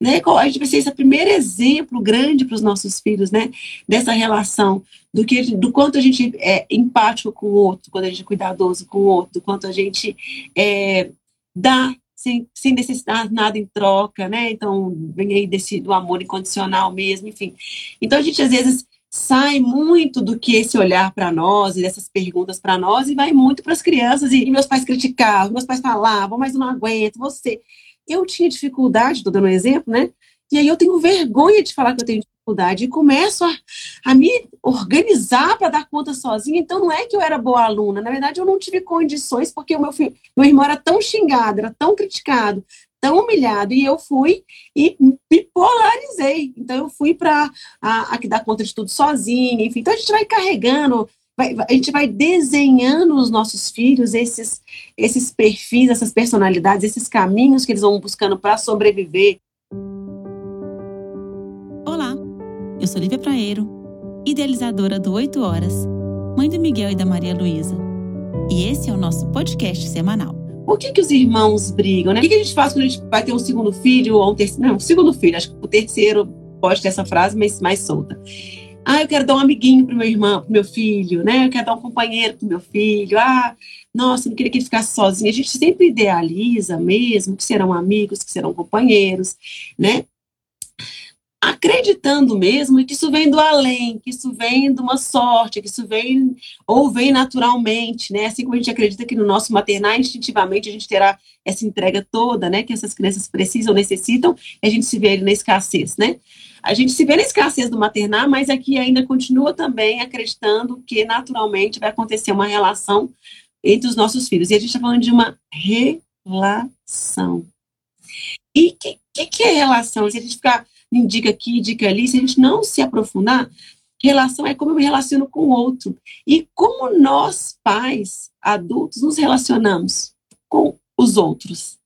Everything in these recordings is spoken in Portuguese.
né? A gente vai ser esse primeiro exemplo grande para os nossos filhos, né? Dessa relação, do que do quanto a gente é empático com o outro, quando a gente é cuidadoso com o outro, do quanto a gente é, dá sem, sem necessitar nada em troca, né? Então, vem aí desse, do amor incondicional mesmo, enfim. Então, a gente às vezes sai muito do que esse olhar para nós e dessas perguntas para nós e vai muito para as crianças. E, e, meus pais criticavam, meus pais falavam, mas eu não aguento, você. Eu tinha dificuldade, estou dando um exemplo, né? E aí eu tenho vergonha de falar que eu tenho dificuldade e começo a, a me organizar para dar conta sozinha. Então não é que eu era boa aluna, na verdade eu não tive condições porque o meu filho, meu irmão era tão xingado, era tão criticado, tão humilhado, e eu fui e me polarizei. Então eu fui para a, a que dar conta de tudo sozinha, enfim. Então a gente vai carregando Vai, a gente vai desenhando nos nossos filhos esses, esses perfis, essas personalidades, esses caminhos que eles vão buscando para sobreviver. Olá, eu sou Lívia Praeiro, idealizadora do 8 Horas, mãe do Miguel e da Maria Luísa. E esse é o nosso podcast semanal. Por que, que os irmãos brigam, né? O que, que a gente faz quando a gente vai ter um segundo filho ou um terceiro? Não, um segundo filho, acho que o terceiro pode ter essa frase, mas mais solta. Ah, eu quero dar um amiguinho para meu irmão, para meu filho, né? Eu quero dar um companheiro para meu filho. Ah, nossa, não queria que ele ficasse sozinho. A gente sempre idealiza mesmo que serão amigos, que serão companheiros, né? Acreditando mesmo que isso vem do além, que isso vem de uma sorte, que isso vem ou vem naturalmente, né? Assim como a gente acredita que no nosso maternar instintivamente a gente terá essa entrega toda, né? Que essas crianças precisam, necessitam, e a gente se vê na escassez, né? A gente se vê na escassez do maternar, mas aqui ainda continua também acreditando que naturalmente vai acontecer uma relação entre os nossos filhos. E a gente está falando de uma relação. E que, que, que é relação? Se a gente ficar indica aqui, indica ali, se a gente não se aprofundar, relação é como eu me relaciono com o outro. E como nós, pais, adultos, nos relacionamos com os outros.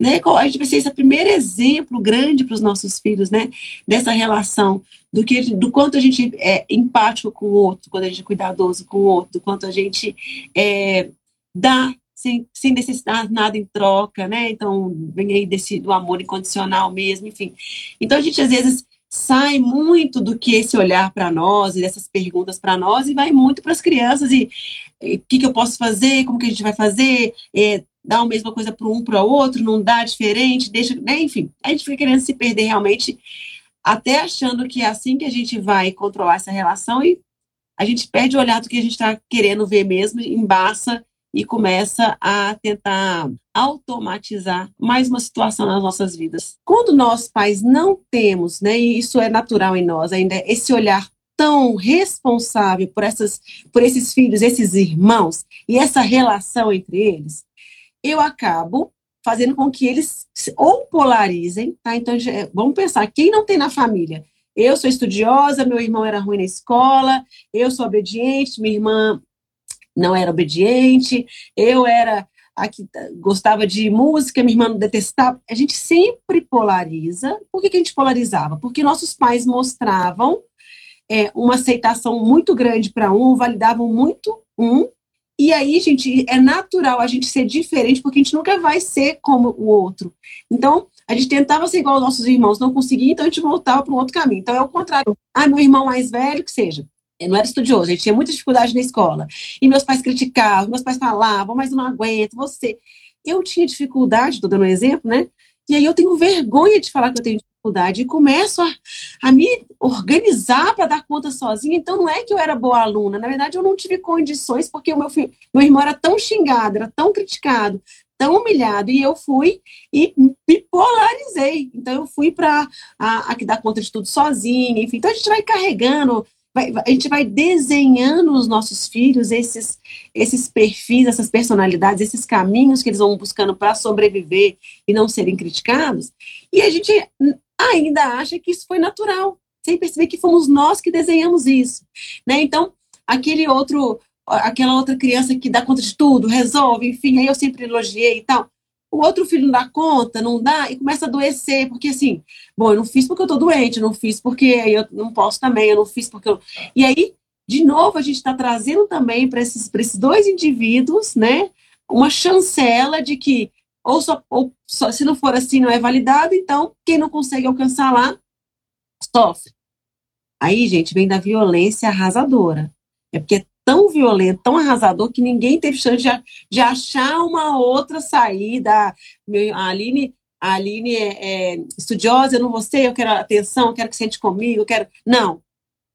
Né? A gente vai ser esse primeiro exemplo grande para os nossos filhos, né? Dessa relação, do, que, do quanto a gente é empático com o outro, quando a gente é cuidadoso com o outro, do quanto a gente é, dá sem, sem necessitar nada em troca, né? Então, vem aí desse, do amor incondicional mesmo, enfim. Então, a gente às vezes sai muito do que esse olhar para nós e dessas perguntas para nós e vai muito para as crianças e o que, que, eu posso fazer, como que a gente vai fazer, é, dá a mesma coisa para um para outro, não dá diferente, deixa, né? enfim, a gente fica querendo se perder realmente, até achando que é assim que a gente vai controlar essa relação e a gente perde o olhar do que a gente está querendo ver mesmo, embaça e começa a tentar automatizar mais uma situação nas nossas vidas. Quando nós pais não temos, né, e isso é natural em nós ainda, esse olhar tão responsável por essas por esses filhos, esses irmãos e essa relação entre eles, eu acabo fazendo com que eles ou polarizem, tá? Então vamos pensar, quem não tem na família eu sou estudiosa, meu irmão era ruim na escola, eu sou obediente, minha irmã não era obediente, eu era a que gostava de música, minha irmã não detestava. A gente sempre polariza. Por que, que a gente polarizava? Porque nossos pais mostravam é, uma aceitação muito grande para um, validavam muito um, e aí, gente, é natural a gente ser diferente, porque a gente nunca vai ser como o outro. Então, a gente tentava ser igual aos nossos irmãos, não conseguia, então a gente voltava para um outro caminho. Então, é o contrário. Ah, meu irmão mais velho, que seja. Eu não era estudioso, gente tinha muita dificuldade na escola. E meus pais criticavam, meus pais falavam, mas eu não aguento, você. Eu tinha dificuldade, estou dando um exemplo, né? E aí eu tenho vergonha de falar que eu tenho dificuldade e começo a, a me organizar para dar conta sozinha. Então não é que eu era boa aluna, na verdade eu não tive condições porque o meu filho, meu irmão era tão xingado, era tão criticado, tão humilhado e eu fui e me polarizei. Então eu fui para a, a que dá conta de tudo sozinha, enfim. Então a gente vai carregando vai, a gente vai desenhando os nossos filhos esses, esses perfis, essas personalidades, esses caminhos que eles vão buscando para sobreviver e não serem criticados, e a gente ainda acha que isso foi natural, sem perceber que fomos nós que desenhamos isso, né? Então, aquele outro, aquela outra criança que dá conta de tudo, resolve, enfim, aí eu sempre elogiei e tal o outro filho não dá conta, não dá, e começa a adoecer, porque assim, bom, eu não fiz porque eu tô doente, eu não fiz porque eu não posso também, eu não fiz porque eu. E aí, de novo, a gente está trazendo também para esses, esses dois indivíduos, né, uma chancela de que ou, só, ou só, se não for assim, não é validado, então quem não consegue alcançar lá, sofre. Aí, gente, vem da violência arrasadora. É porque é tão violento, tão arrasador, que ninguém teve chance de, de achar uma outra saída. A Aline, a Aline é, é estudiosa, eu não vou ser, eu quero atenção, eu quero que sente comigo, eu quero. Não.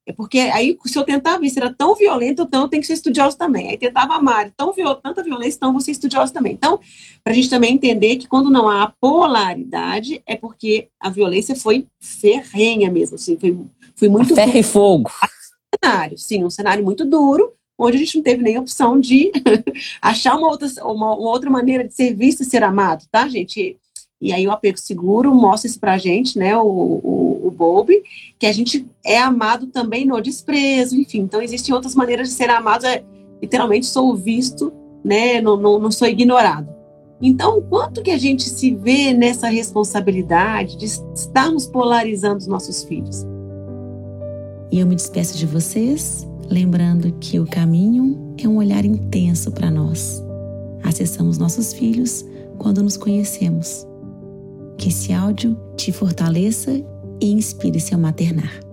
É porque aí, se eu tentava isso, era tão violento, então eu tenho que ser estudiosa também. Aí tentava amar, tão viol, tanta violência, então você estudiosa também. Então, para a gente também entender que quando não há polaridade, é porque a violência foi ferrenha mesmo, assim, foi, foi muito... A ferro e fogo. Cenário, sim, um cenário muito duro, onde a gente não teve nem opção de achar uma outra, uma, uma outra maneira de ser visto e ser amado, tá, gente? E aí o apego seguro mostra isso pra gente, né, o, o, o Bob, que a gente é amado também no desprezo, enfim. Então existem outras maneiras de ser amado, é, literalmente sou visto, né, não, não, não sou ignorado. Então, quanto que a gente se vê nessa responsabilidade de estarmos polarizando os nossos filhos? E eu me despeço de vocês, lembrando que o caminho é um olhar intenso para nós. Acessamos nossos filhos quando nos conhecemos. Que esse áudio te fortaleça e inspire seu maternar.